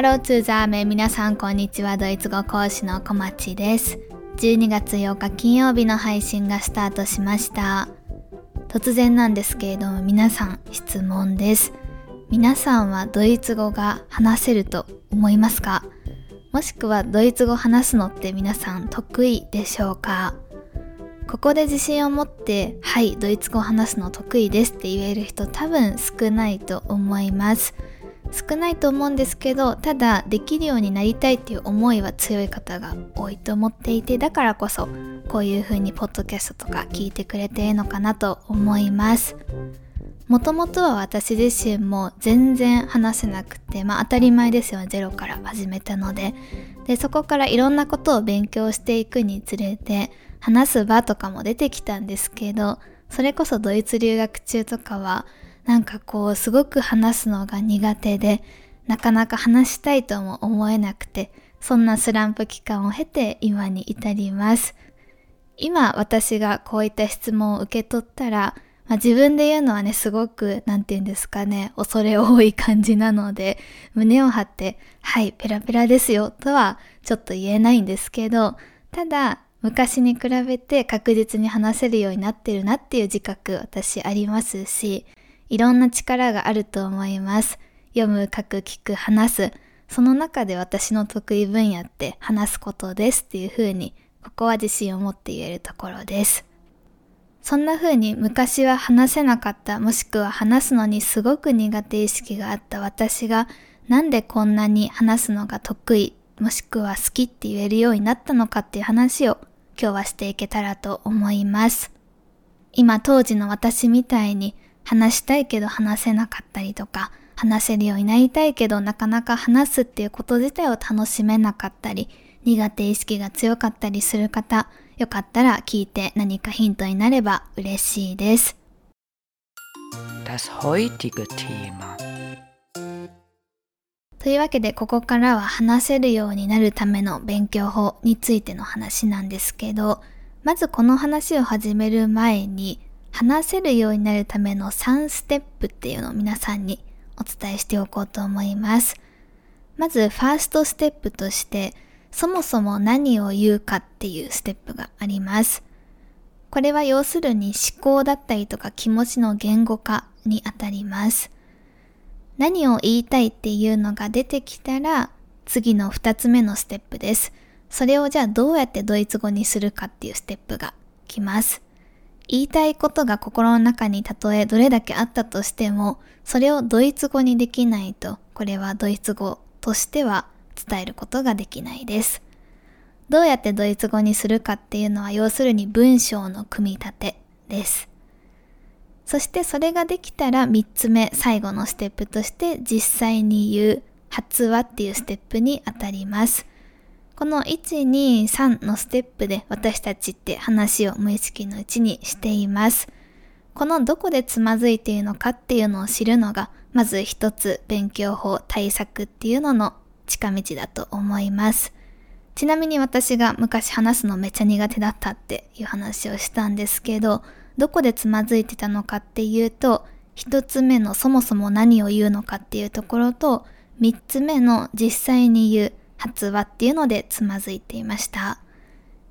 ハローツーザーメ皆さんこんにちは。ドイツ語講師の小町です。12月8日金曜日の配信がスタートしました。突然なんですけれども皆さん質問です。皆さんはドイツ語が話せると思いますか？もしくはドイツ語話すのって皆さん得意でしょうか？ここで自信を持ってはいドイツ語話すの得意ですって言える人多分少ないと思います。少ないと思うんですけどただできるようになりたいっていう思いは強い方が多いと思っていてだからこそこういう風にポッドキャストとか聞いてくれているのかなと思います。もともとは私自身も全然話せなくてまあ当たり前ですよゼロから始めたので。でそこからいろんなことを勉強していくにつれて話す場とかも出てきたんですけどそれこそドイツ留学中とかはなんかこうすごく話すのが苦手でなかなか話したいとも思えなくてそんなスランプ期間を経て今に至ります。今私がこういった質問を受け取ったら、まあ、自分で言うのはねすごく何て言うんですかね恐れ多い感じなので胸を張ってはいペラペラですよとはちょっと言えないんですけどただ昔に比べて確実に話せるようになってるなっていう自覚私ありますしいろんな力があると思います。読む、書く、聞く、話す。その中で私の得意分野って話すことですっていう風に、ここは自信を持って言えるところです。そんな風に昔は話せなかった、もしくは話すのにすごく苦手意識があった私が、なんでこんなに話すのが得意、もしくは好きって言えるようになったのかっていう話を今日はしていけたらと思います。今当時の私みたいに話したいけど話せなかったりとか、話せるようになりたいけどなかなか話すっていうこと自体を楽しめなかったり、苦手意識が強かったりする方、よかったら聞いて何かヒントになれば嬉しいです。というわけでここからは話せるようになるための勉強法についての話なんですけど、まずこの話を始める前に話せるようになるための3ステップっていうのを皆さんにお伝えしておこうと思います。まず、ファーストステップとして、そもそも何を言うかっていうステップがあります。これは要するに思考だったりとか気持ちの言語化にあたります。何を言いたいっていうのが出てきたら、次の2つ目のステップです。それをじゃあどうやってドイツ語にするかっていうステップが来ます。言いたいことが心の中にたとえどれだけあったとしても、それをドイツ語にできないと、これはドイツ語としては伝えることができないです。どうやってドイツ語にするかっていうのは要するに文章の組み立てです。そしてそれができたら3つ目、最後のステップとして実際に言う発話っていうステップにあたります。この1、2、3のステップで私たちって話を無意識のうちにしています。このどこでつまずいているのかっていうのを知るのが、まず一つ勉強法、対策っていうのの近道だと思います。ちなみに私が昔話すのめっちゃ苦手だったっていう話をしたんですけど、どこでつまずいてたのかっていうと、一つ目のそもそも何を言うのかっていうところと、三つ目の実際に言う発話っていうのでつまずいていました。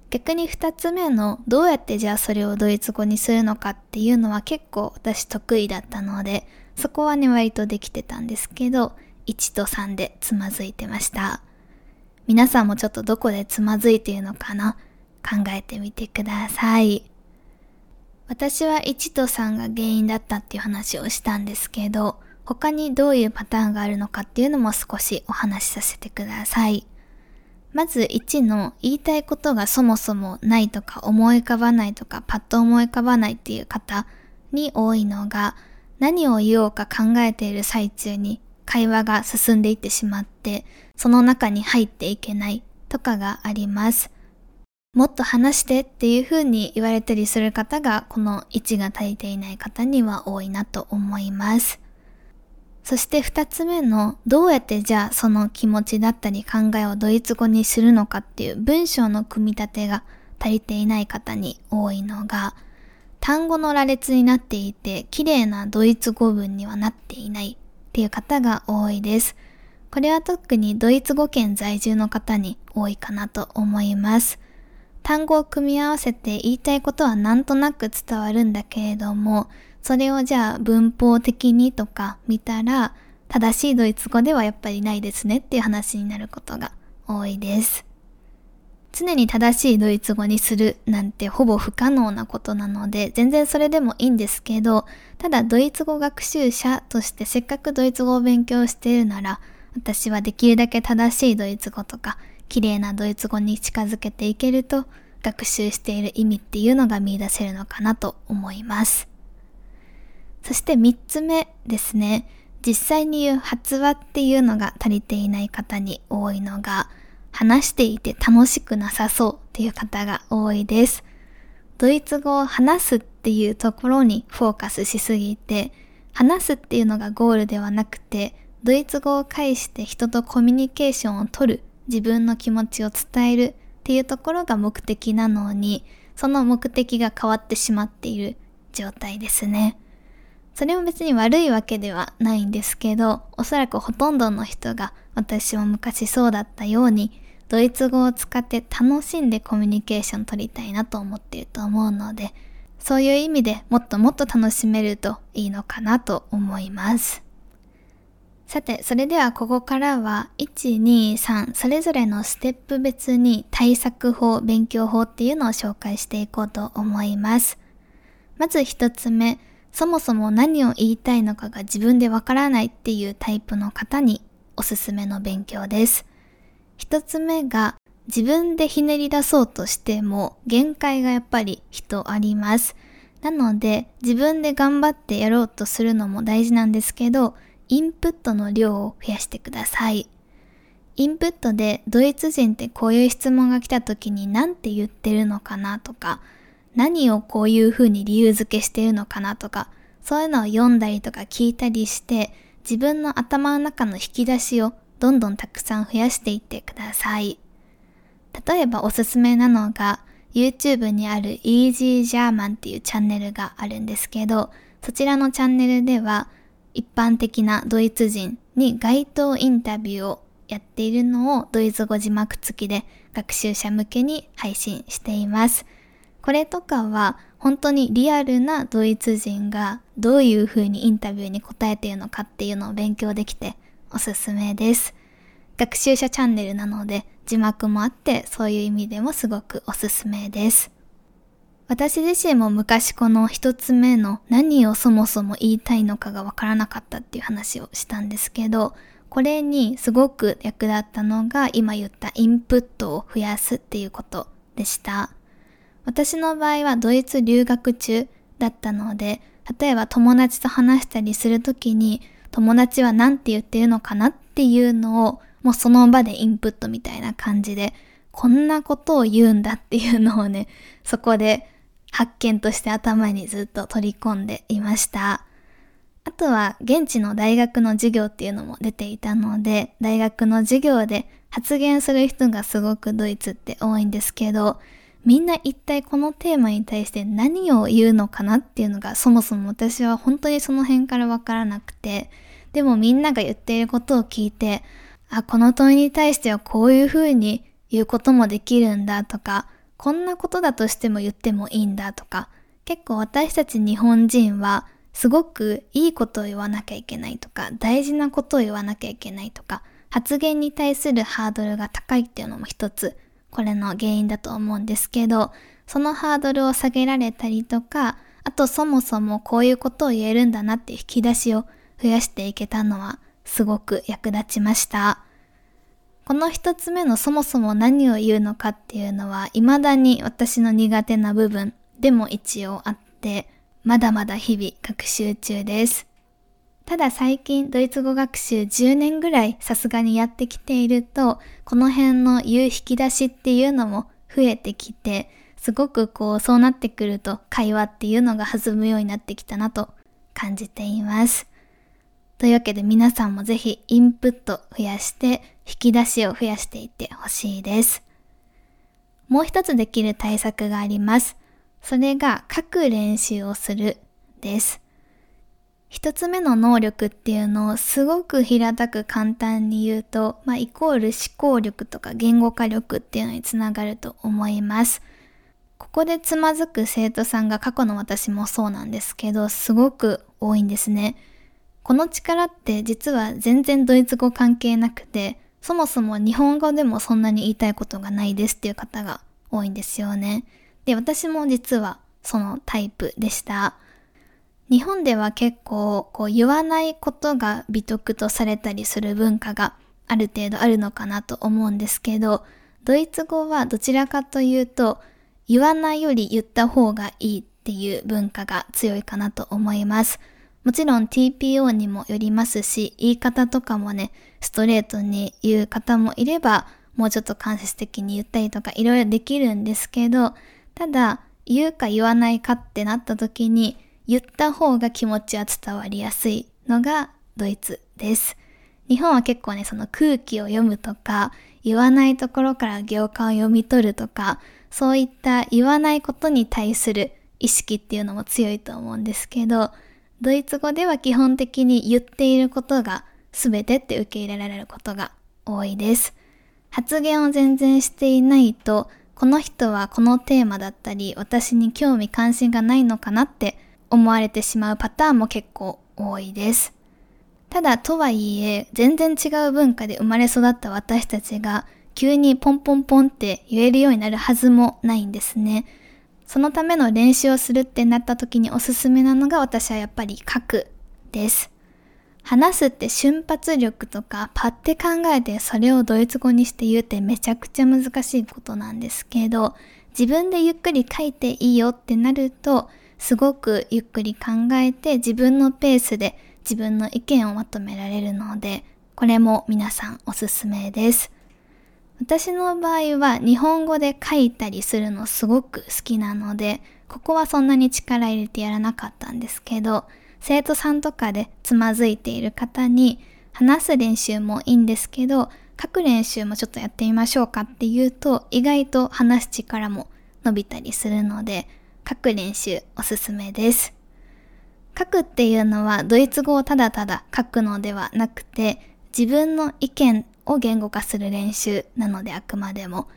逆に二つ目のどうやってじゃあそれをドイツ語にするのかっていうのは結構私得意だったので、そこはね割とできてたんですけど、1と3でつまずいてました。皆さんもちょっとどこでつまずいているのかな？考えてみてください。私は1と3が原因だったっていう話をしたんですけど、他にどういうパターンがあるのかっていうのも少しお話しさせてください。まず1の言いたいことがそもそもないとか思い浮かばないとかパッと思い浮かばないっていう方に多いのが何を言おうか考えている最中に会話が進んでいってしまってその中に入っていけないとかがあります。もっと話してっていう風に言われたりする方がこの1が足りていない方には多いなと思います。そして二つ目のどうやってじゃあその気持ちだったり考えをドイツ語にするのかっていう文章の組み立てが足りていない方に多いのが単語の羅列になっていて綺麗なドイツ語文にはなっていないっていう方が多いです。これは特にドイツ語圏在住の方に多いかなと思います。単語を組み合わせて言いたいことはなんとなく伝わるんだけれども、それをじゃあ文法的にとか見たら、正しいドイツ語ではやっぱりないですねっていう話になることが多いです。常に正しいドイツ語にするなんてほぼ不可能なことなので、全然それでもいいんですけど、ただドイツ語学習者としてせっかくドイツ語を勉強しているなら、私はできるだけ正しいドイツ語とか、綺麗なドイツ語に近づけていけると、学習している意味っていうのが見出せるのかなと思います。そして三つ目ですね。実際に言う発話っていうのが足りていない方に多いのが、話していて楽しくなさそうっていう方が多いです。ドイツ語を話すっていうところにフォーカスしすぎて、話すっていうのがゴールではなくて、ドイツ語を介して人とコミュニケーションをとる、自分の気持ちを伝えるっていうところが目的なのに、その目的が変わってしまっている状態ですね。それも別に悪いわけではないんですけど、おそらくほとんどの人が私も昔そうだったように、ドイツ語を使って楽しんでコミュニケーション取りたいなと思っていると思うので、そういう意味でもっともっと楽しめるといいのかなと思います。さて、それではここからは、1、2、3、それぞれのステップ別に対策法、勉強法っていうのを紹介していこうと思います。まず一つ目、そもそも何を言いたいのかが自分でわからないっていうタイプの方におすすめの勉強です。一つ目が自分でひねり出そうとしても限界がやっぱり人あります。なので自分で頑張ってやろうとするのも大事なんですけど、インプットの量を増やしてください。インプットでドイツ人ってこういう質問が来た時に何て言ってるのかなとか、何をこういう風に理由付けしてるのかなとか、そういうのを読んだりとか聞いたりして、自分の頭の中の引き出しをどんどんたくさん増やしていってください。例えばおすすめなのが、YouTube にある Easy German っていうチャンネルがあるんですけど、そちらのチャンネルでは、一般的なドイツ人に街頭インタビューをやっているのをドイツ語字幕付きで学習者向けに配信しています。これとかは本当にリアルなドイツ人がどういう風にインタビューに答えているのかっていうのを勉強できておすすめです。学習者チャンネルなので字幕もあってそういう意味でもすごくおすすめです。私自身も昔この一つ目の何をそもそも言いたいのかがわからなかったっていう話をしたんですけど、これにすごく役立ったのが今言ったインプットを増やすっていうことでした。私の場合はドイツ留学中だったので、例えば友達と話したりするときに、友達は何て言ってるのかなっていうのを、もうその場でインプットみたいな感じで、こんなことを言うんだっていうのをね、そこで発見として頭にずっと取り込んでいました。あとは現地の大学の授業っていうのも出ていたので、大学の授業で発言する人がすごくドイツって多いんですけど、みんな一体このテーマに対して何を言うのかなっていうのがそもそも私は本当にその辺からわからなくて、でもみんなが言っていることを聞いて、あ、この問いに対してはこういうふうに言うこともできるんだとか、こんなことだとしても言ってもいいんだとか、結構私たち日本人はすごくいいことを言わなきゃいけないとか、大事なことを言わなきゃいけないとか、発言に対するハードルが高いっていうのも一つ。これの原因だと思うんですけど、そのハードルを下げられたりとか、あとそもそもこういうことを言えるんだなって引き出しを増やしていけたのはすごく役立ちました。この一つ目のそもそも何を言うのかっていうのは未だに私の苦手な部分でも一応あって、まだまだ日々学習中です。ただ最近ドイツ語学習10年ぐらいさすがにやってきていると、この辺の言う引き出しっていうのも増えてきて、すごくこうそうなってくると会話っていうのが弾むようになってきたなと感じています。というわけで皆さんもぜひインプット増やして引き出しを増やしていってほしいです。もう一つできる対策があります。それが書く練習をするです。一つ目の能力っていうのをすごく平たく簡単に言うと、まあ、イコール思考力とか言語化力っていうのにつながると思います。ここでつまずく生徒さんが過去の私もそうなんですけど、すごく多いんですね。この力って実は全然ドイツ語関係なくて、そもそも日本語でもそんなに言いたいことがないですっていう方が多いんですよね。で、私も実はそのタイプでした。日本では結構こう言わないことが美徳とされたりする文化がある程度あるのかなと思うんですけど、ドイツ語はどちらかというと言わないより言った方がいいっていう文化が強いかなと思います。もちろん TPO にもよりますし、言い方とかもね、ストレートに言う方もいれば、もうちょっと間接的に言ったりとかいろいろできるんですけど、ただ、言うか言わないかってなった時に、言った方が気持ちは伝わりやすいのがドイツです。日本は結構ね、その空気を読むとか、言わないところから行間を読み取るとか、そういった言わないことに対する意識っていうのも強いと思うんですけど、ドイツ語では基本的に言っていることが全てって受け入れられることが多いです。発言を全然していないと、この人はこのテーマだったり、私に興味関心がないのかなって思われてしまうパターンも結構多いです。ただとはいえ、全然違う文化で生まれ育った私たちが急にポンポンポンって言えるようになるはずもないんですね。そのための練習をするってなった時におすすめなのが私はやっぱり書くです。話すって瞬発力とかパッて考えてそれをドイツ語にして言うってめちゃくちゃ難しいことなんですけど、自分でゆっくり書いていいよってなると、すごくゆっくり考えて自分のペースで自分の意見をまとめられるので、これも皆さんおすすめです。私の場合は日本語で書いたりするのすごく好きなので、ここはそんなに力入れてやらなかったんですけど、生徒さんとかでつまずいている方に話す練習もいいんですけど、書く練習もちょっとやってみましょうかっていうと、意外と話す力も伸びたりするので、書く練習おすすめです。書くっていうのはドイツ語をただただ書くのではなくて自分の意見を言語化する練習なのであくまでも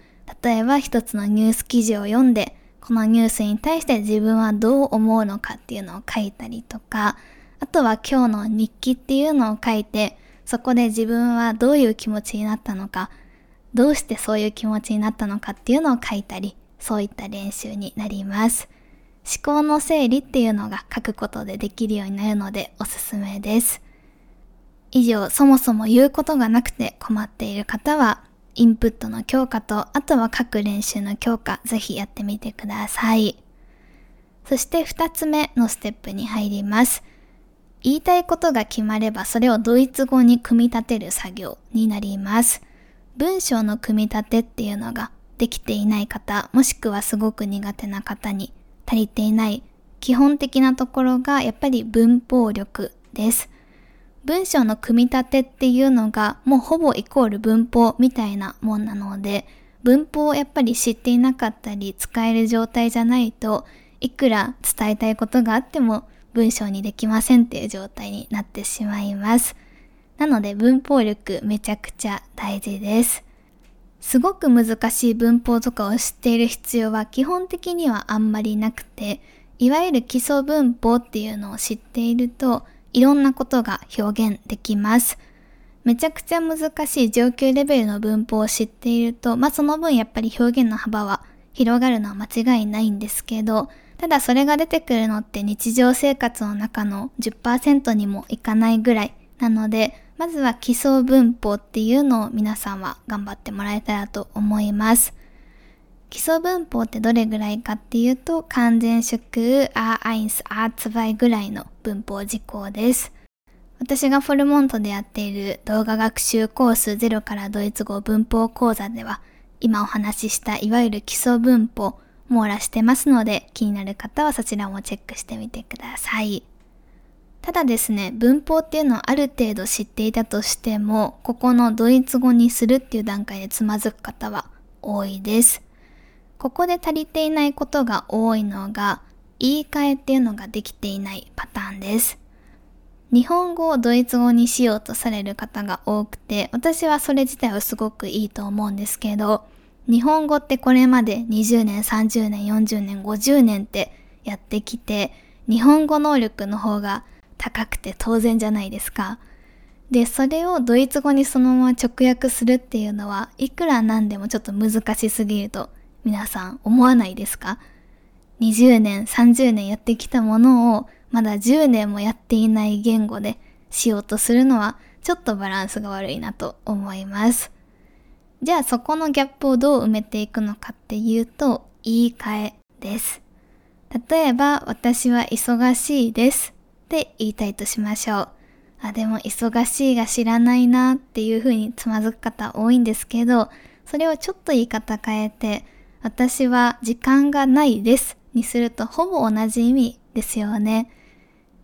例えば一つのニュース記事を読んでこのニュースに対して自分はどう思うのかっていうのを書いたりとかあとは今日の日記っていうのを書いてそこで自分はどういう気持ちになったのかどうしてそういう気持ちになったのかっていうのを書いたりそういった練習になります。思考の整理っていうのが書くことでできるようになるのでおすすめです。以上、そもそも言うことがなくて困っている方は、インプットの強化と、あとは書く練習の強化、ぜひやってみてください。そして二つ目のステップに入ります。言いたいことが決まればそれをドイツ語に組み立てる作業になります。文章の組み立てっていうのができていない方、もしくはすごく苦手な方に足りていない基本的なところがやっぱり文法力です。文章の組み立てっていうのがもうほぼイコール文法みたいなもんなので、文法をやっぱり知っていなかったり使える状態じゃないといくら伝えたいことがあっても文章にできませんっていう状態になってしまいます。なので文法力めちゃくちゃ大事です。すごく難しい文法とかを知っている必要は基本的にはあんまりなくて、いわゆる基礎文法っていうのを知っていると、いろんなことが表現できます。めちゃくちゃ難しい上級レベルの文法を知っていると、まあその分やっぱり表現の幅は広がるのは間違いないんですけど、ただそれが出てくるのって日常生活の中の10%にもいかないぐらいなので、まずは基礎文法っていうのを皆さんは頑張ってもらえたらと思います。基礎文法ってどれぐらいかっていうと、完全縮、A1、A2 ぐらいの文法事項です。私がフォルモントでやっている動画学習コース0からドイツ語文法講座では、今お話ししたいわゆる基礎文法、網羅してますので、気になる方はそちらもチェックしてみてください。ただですね、文法っていうのをある程度知っていたとしても、ここのドイツ語にするっていう段階でつまずく方は多いです。ここで足りていないことが多いのが、言い換えっていうのができていないパターンです。日本語をドイツ語にしようとされる方が多くて、私はそれ自体はすごくいいと思うんですけど、日本語ってこれまで20年、30年、40年、50年ってやってきて、日本語能力の方が高くて当然じゃないですか。で、それをドイツ語にそのまま直訳するっていうのは、いくらなんでもちょっと難しすぎると皆さん思わないですか ?20 年、30年やってきたものをまだ10年もやっていない言語でしようとするのはちょっとバランスが悪いなと思います。じゃあそこのギャップをどう埋めていくのかっていうと言い換えです。例えば私は忙しいですって言いたいとしましょう。あ、でも忙しいが知らないなっていう風につまずく方多いんですけど、それをちょっと言い方変えて、私は時間がないですにするとほぼ同じ意味ですよね。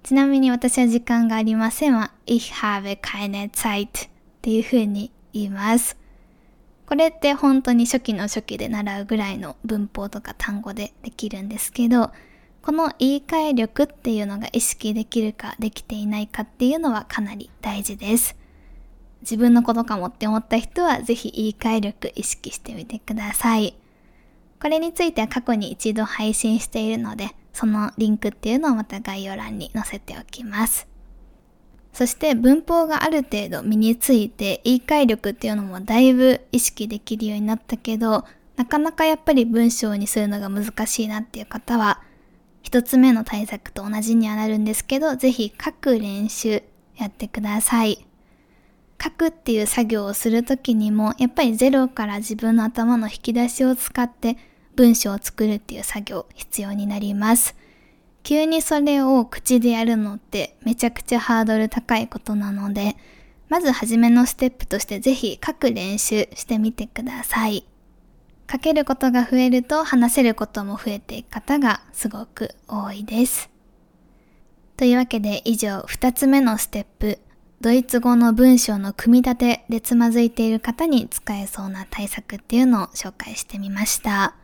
ちなみに私は時間がありませんは、ich habe keine Zeit っていう風に言います。これって本当に初期の初期で習うぐらいの文法とか単語でできるんですけど、この言い換え力っていうのが意識できるかできていないかっていうのはかなり大事です。自分のことかもって思った人はぜひ言い換え力意識してみてください。これについては過去に一度配信しているので、そのリンクっていうのをまた概要欄に載せておきます。そして文法がある程度身について言い換え力っていうのもだいぶ意識できるようになったけど、なかなかやっぱり文章にするのが難しいなっていう方は、一つ目の対策と同じにはなるんですけど、ぜひ書く練習やってください。書くっていう作業をするときにも、やっぱりゼロから自分の頭の引き出しを使って文章を作るっていう作業必要になります。急にそれを口でやるのってめちゃくちゃハードル高いことなので、まず初めのステップとしてぜひ書く練習してみてください。書けることが増えると話せることも増えていく方がすごく多いです。というわけで以上2つ目のステップ、ドイツ語の文章の組み立てでつまずいている方に使えそうな対策っていうのを紹介してみました。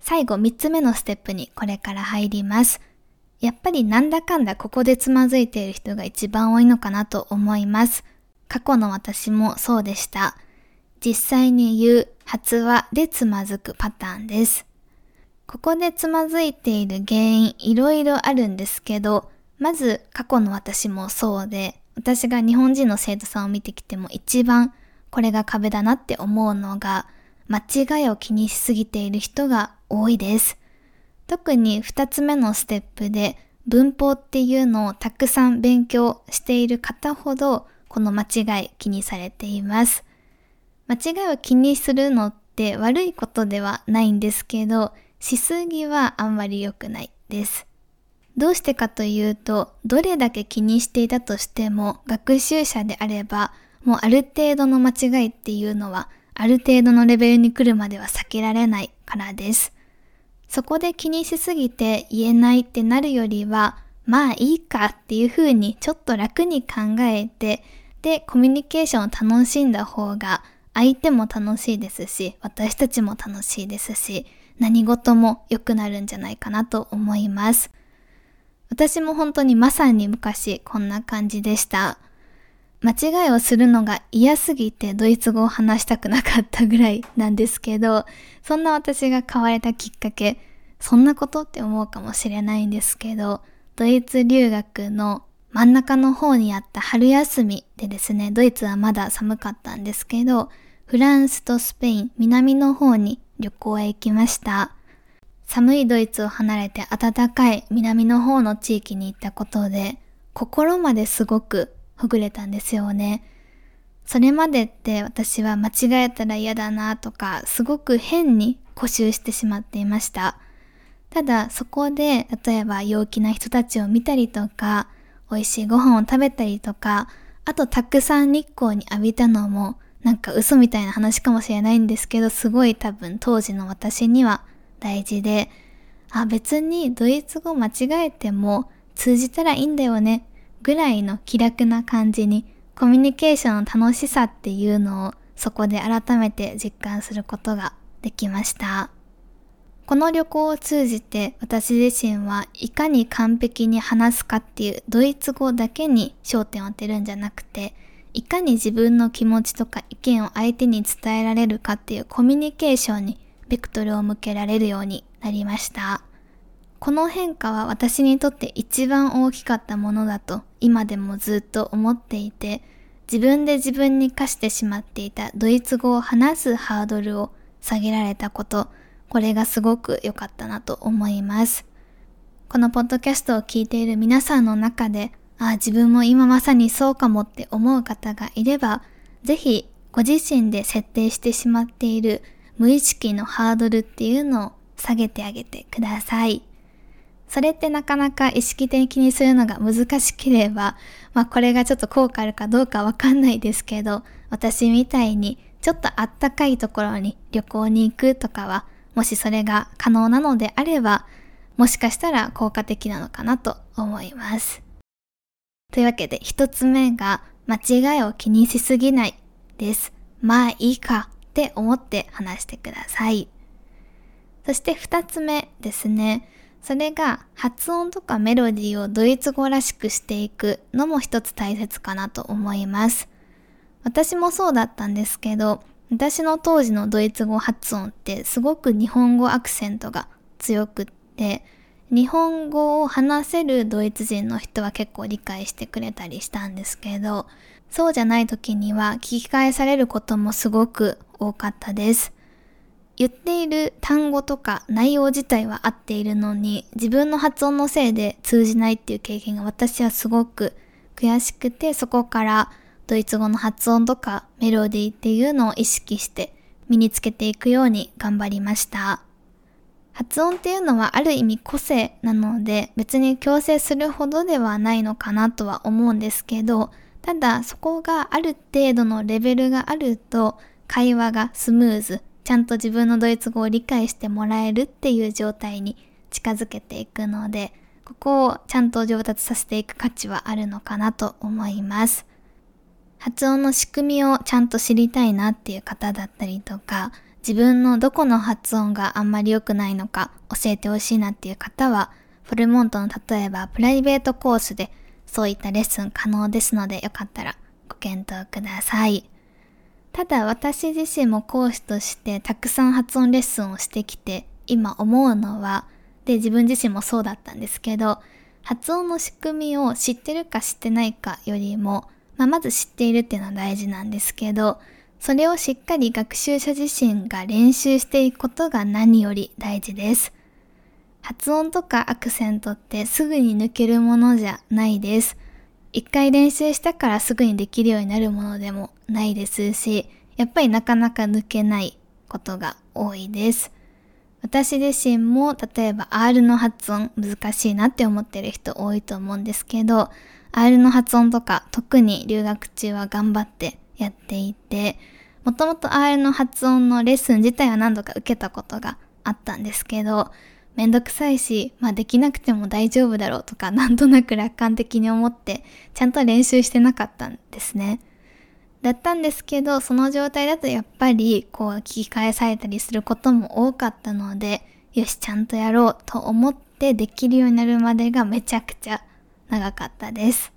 最後3つ目のステップにこれから入ります。やっぱりなんだかんだここでつまずいている人が一番多いのかなと思います。過去の私もそうでした。実際に言う発話でつまずくパターンです。ここでつまずいている原因いろいろあるんですけど、まず過去の私もそうで、私が日本人の生徒さんを見てきても一番これが壁だなって思うのが、間違いを気にしすぎている人が多いです。特に二つ目のステップで文法っていうのをたくさん勉強している方ほどこの間違い気にされています。間違いを気にするのって悪いことではないんですけど、しすぎはあんまり良くないです。どうしてかというと、どれだけ気にしていたとしても学習者であれば、もうある程度の間違いっていうのはある程度のレベルに来るまでは避けられないからです。そこで気にしすぎて言えないってなるよりは、まあいいかっていう風にちょっと楽に考えて、で、コミュニケーションを楽しんだ方が、相手も楽しいですし、私たちも楽しいですし、何事も良くなるんじゃないかなと思います。私も本当にまさに昔こんな感じでした。間違いをするのが嫌すぎてドイツ語を話したくなかったぐらいなんですけど、そんな私が変われたきっかけ、そんなことって思うかもしれないんですけど、ドイツ留学の真ん中の方にあった春休みでですね、ドイツはまだ寒かったんですけど、フランスとスペイン、南の方に旅行へ行きました。寒いドイツを離れて暖かい南の方の地域に行ったことで、心まですごくほぐれたんですよね。それまでって私は間違えたら嫌だなとか、すごく変に固執してしまっていました。ただそこで、例えば陽気な人たちを見たりとか、美味しいご飯を食べたりとか、あとたくさん日光に浴びたのも、なんか嘘みたいな話かもしれないんですけど、すごい多分当時の私には大事で、あ、別にドイツ語間違えても通じたらいいんだよねぐらいの気楽な感じにコミュニケーションの楽しさっていうのをそこで改めて実感することができました。この旅行を通じて私自身はいかに完璧に話すかっていうドイツ語だけに焦点を当てるんじゃなくて、いかに自分の気持ちとか意見を相手に伝えられるかっていうコミュニケーションにベクトルを向けられるようになりました。この変化は私にとって一番大きかったものだと今でもずっと思っていて、自分で自分に課してしまっていたドイツ語を話すハードルを下げられたこと、これがすごく良かったなと思います。このポッドキャストを聞いている皆さんの中で、ああ、自分も今まさにそうかもって思う方がいれば、ぜひご自身で設定してしまっている無意識のハードルっていうのを下げてあげてください。それってなかなか意識的にするのが難しければ、まあこれがちょっと効果あるかどうかわかんないですけど、私みたいにちょっとあったかいところに旅行に行くとかはもしそれが可能なのであれば、もしかしたら効果的なのかなと思います。というわけで一つ目が間違いを気にしすぎないです。まあいいかって思って話してください。そして二つ目ですね。それが発音とかメロディーをドイツ語らしくしていくのも一つ大切かなと思います。私もそうだったんですけど、私の当時のドイツ語発音ってすごく日本語アクセントが強くって、日本語を話せるドイツ人の人は結構理解してくれたりしたんですけど、そうじゃない時には聞き返されることもすごく多かったです。言っている単語とか内容自体は合っているのに自分の発音のせいで通じないっていう経験が私はすごく悔しくてそこからドイツ語の発音とかメロディーっていうのを意識して身につけていくように頑張りました。発音っていうのはある意味個性なので別に強制するほどではないのかなとは思うんですけど、ただそこがある程度のレベルがあると会話がスムーズ、ちゃんと自分のドイツ語を理解してもらえるっていう状態に近づけていくので、ここをちゃんと上達させていく価値はあるのかなと思います。発音の仕組みをちゃんと知りたいなっていう方だったりとか、自分のどこの発音があんまり良くないのか教えてほしいなっていう方は、フォルモントの例えばプライベートコースでそういったレッスン可能ですのでよかったらご検討ください。ただ私自身も講師としてたくさん発音レッスンをしてきて今思うのは、で自分自身もそうだったんですけど、発音の仕組みを知ってるか知ってないかよりもまあ、まず知っているっていうのは大事なんですけど、それをしっかり学習者自身が練習していくことが何より大事です。発音とかアクセントってすぐに抜けるものじゃないです。一回練習したからすぐにできるようになるものでもないですし、やっぱりなかなか抜けないことが多いです。私自身も例えば R の発音難しいなって思ってる人多いと思うんですけど、R の発音とか特に留学中は頑張ってやっていて、もともと R の発音のレッスン自体は何度か受けたことがあったんですけど、めんどくさいし、まあできなくても大丈夫だろうとかなんとなく楽観的に思ってちゃんと練習してなかったんですね。だったんですけど、その状態だとやっぱりこう聞き返されたりすることも多かったので、よし、ちゃんとやろうと思ってできるようになるまでがめちゃくちゃ長かったです。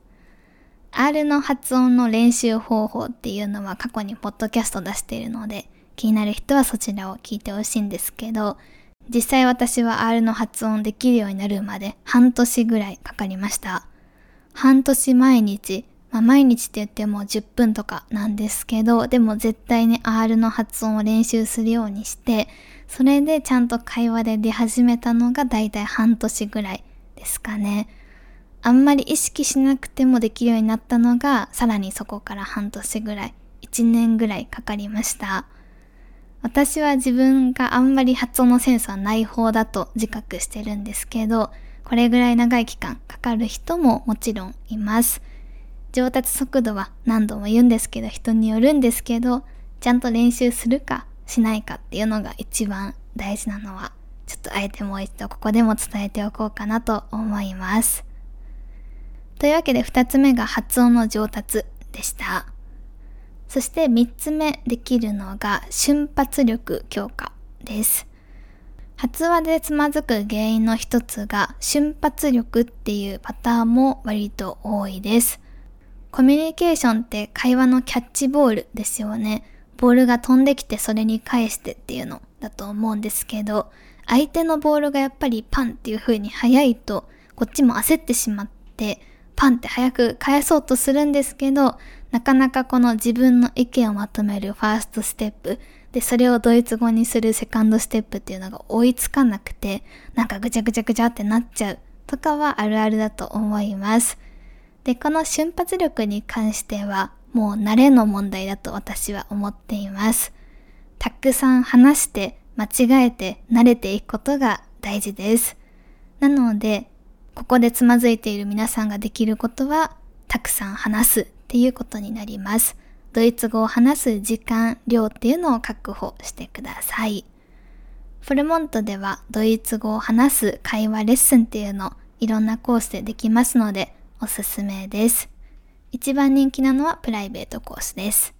R の発音の練習方法っていうのは過去にポッドキャスト出しているので気になる人はそちらを聞いてほしいんですけど実際私は R の発音できるようになるまで半年ぐらいかかりました。半年毎日、まあ、毎日って言っても10分とかなんですけどでも絶対に R の発音を練習するようにしてそれでちゃんと会話で出始めたのがだいたい半年ぐらいですかね。あんまり意識しなくてもできるようになったのが、さらにそこから半年ぐらい、1年ぐらいかかりました。私は自分があんまり発音のセンスはない方だと自覚してるんですけど、これぐらい長い期間かかる人ももちろんいます。上達速度は何度も言うんですけど人によるんですけど、ちゃんと練習するかしないかっていうのが一番大事なのは、ちょっとあえてもう一度ここでも伝えておこうかなと思います。というわけで二つ目が発音の上達でした。そして三つ目できるのが瞬発力強化です。発話でつまずく原因の一つが瞬発力っていうパターンも割と多いです。コミュニケーションって会話のキャッチボールですよね。ボールが飛んできてそれに返してっていうのだと思うんですけど、相手のボールがやっぱりパンっていう風に速いと、こっちも焦ってしまって、パンって早く返そうとするんですけど、なかなかこの自分の意見をまとめるファーストステップ、で、それをドイツ語にするセカンドステップっていうのが追いつかなくて、なんかぐちゃぐちゃぐちゃってなっちゃうとかはあるあるだと思います。で、この瞬発力に関しては、もう慣れの問題だと私は思っています。たくさん話して間違えて慣れていくことが大事です。なので、ここでつまずいている皆さんができることは、たくさん話すっていうことになります。ドイツ語を話す時間、量っていうのを確保してください。フォルモントではドイツ語を話す会話レッスンっていうのいろんなコースでできますのでおすすめです。一番人気なのはプライベートコースです。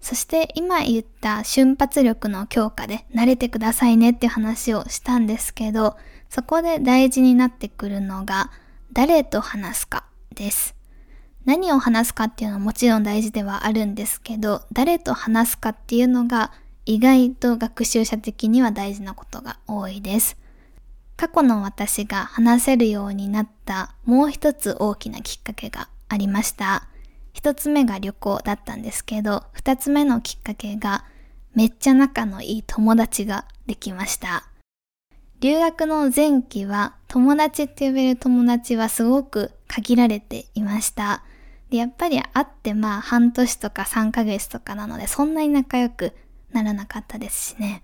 そして今言った瞬発力の強化で慣れてくださいねっていう話をしたんですけど、そこで大事になってくるのが、誰と話すかです。何を話すかっていうのはもちろん大事ではあるんですけど、誰と話すかっていうのが意外と学習者的には大事なことが多いです。過去の私が話せるようになったもう一つ大きなきっかけがありました。一つ目が旅行だったんですけど、二つ目のきっかけがめっちゃ仲のいい友達ができました。留学の前期は友達って呼べる友達はすごく限られていました。で、やっぱり会ってまあ半年とか3ヶ月とかなのでそんなに仲良くならなかったですしね。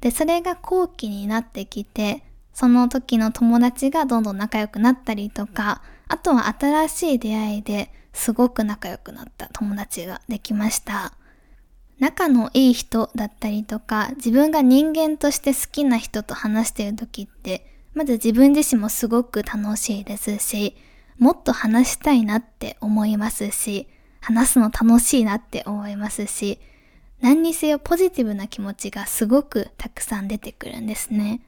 で、それが後期になってきて、その時の友達がどんどん仲良くなったりとか、あとは新しい出会いですごく仲良くなった友達ができました。仲のいい人だったりとか、自分が人間として好きな人と話してる時って、まず自分自身もすごく楽しいですし、もっと話したいなって思いますし、話すの楽しいなって思いますし、何にせよポジティブな気持ちがすごくたくさん出てくるんですね。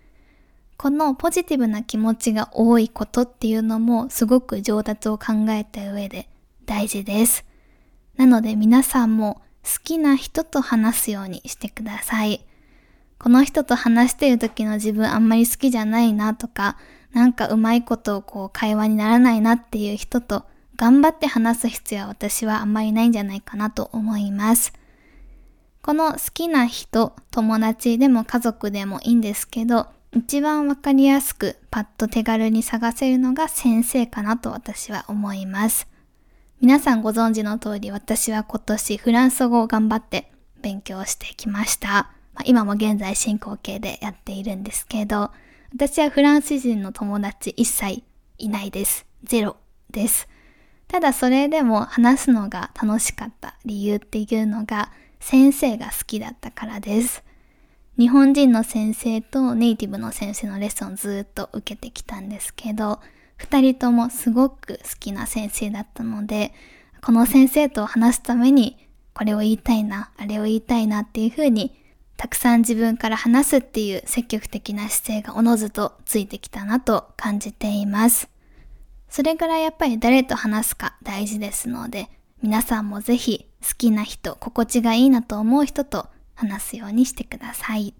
このポジティブな気持ちが多いことっていうのもすごく上達を考えた上で大事です。なので皆さんも好きな人と話すようにしてください。この人と話している時の自分あんまり好きじゃないなとか、なんかうまいことをこう会話にならないなっていう人と頑張って話す必要は私はあんまりないんじゃないかなと思います。この好きな人、友達でも家族でもいいんですけど、一番わかりやすくパッと手軽に探せるのが先生かなと私は思います。皆さんご存知の通り私は今年フランス語を頑張って勉強してきました。まあ、今も現在進行形でやっているんですけど、私はフランス人の友達一切いないです。ゼロです。ただそれでも話すのが楽しかった理由っていうのが先生が好きだったからです。日本人の先生とネイティブの先生のレッスンをずっと受けてきたんですけど、二人ともすごく好きな先生だったので、この先生と話すために、これを言いたいな、あれを言いたいなっていう風に、たくさん自分から話すっていう積極的な姿勢がおのずとついてきたなと感じています。それぐらいやっぱり誰と話すか大事ですので、皆さんもぜひ好きな人、心地がいいなと思う人と話すようにしてください。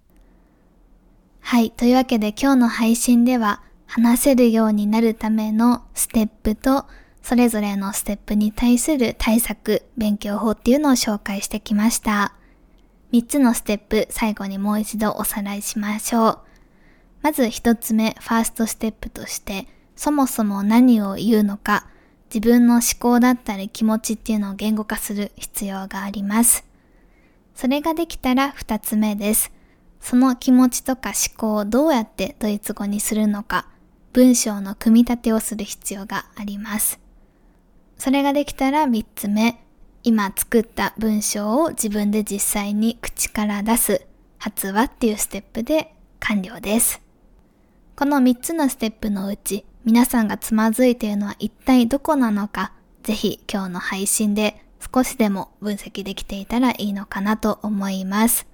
はい。というわけで今日の配信では話せるようになるためのステップと、それぞれのステップに対する対策、勉強法っていうのを紹介してきました。3つのステップ、最後にもう一度おさらいしましょう。まず1つ目、ファーストステップとして、そもそも何を言うのか、自分の思考だったり気持ちっていうのを言語化する必要があります。それができたら2つ目です。その気持ちとか思考をどうやってドイツ語にするのか、文章の組み立てをする必要があります。それができたら3つ目、今作った文章を自分で実際に口から出す発話っていうステップで完了です。この3つのステップのうち皆さんがつまずいているのは一体どこなのか、ぜひ今日の配信で少しでも分析できていたらいいのかなと思います。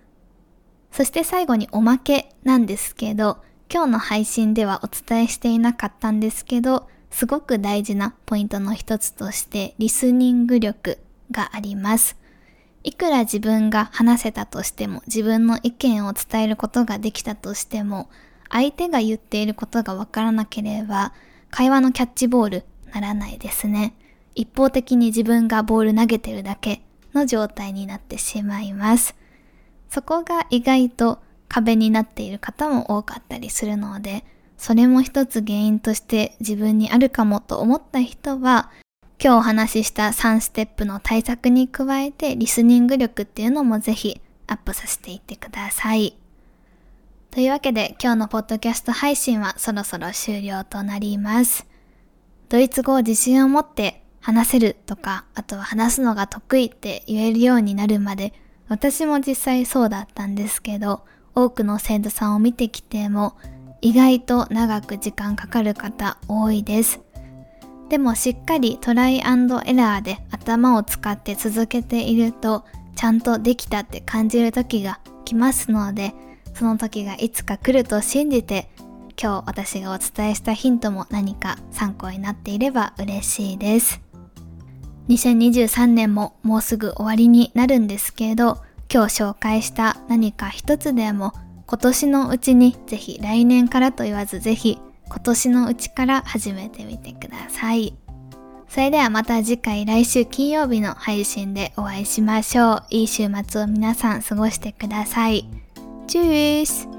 そして最後におまけなんですけど、今日の配信ではお伝えしていなかったんですけど、すごく大事なポイントの一つとしてリスニング力があります。いくら自分が話せたとしても、自分の意見を伝えることができたとしても、相手が言っていることがわからなければ、会話のキャッチボールならないですね。一方的に自分がボール投げてるだけの状態になってしまいます。そこが意外と壁になっている方も多かったりするので、それも一つ原因として自分にあるかもと思った人は、今日お話しした3ステップの対策に加えてリスニング力っていうのもぜひアップさせていってください。というわけで今日のポッドキャスト配信はそろそろ終了となります。ドイツ語を自信を持って話せるとか、あとは話すのが得意って言えるようになるまで、私も実際そうだったんですけど、多くの生徒さんを見てきても、意外と長く時間かかる方多いです。でもしっかりトライエラーで頭を使って続けているとちゃんとできたって感じる時が来ますのでその時がいつか来ると信じて今日私がお伝えしたヒントも何か参考になっていれば嬉しいです。2023年ももうすぐ終わりになるんですけど今日紹介した何か一つでも今年のうちにぜひ来年からと言わずぜひ今年のうちから始めてみてください。それではまた次回来週金曜日の配信でお会いしましょう。いい週末を皆さん過ごしてください。チュース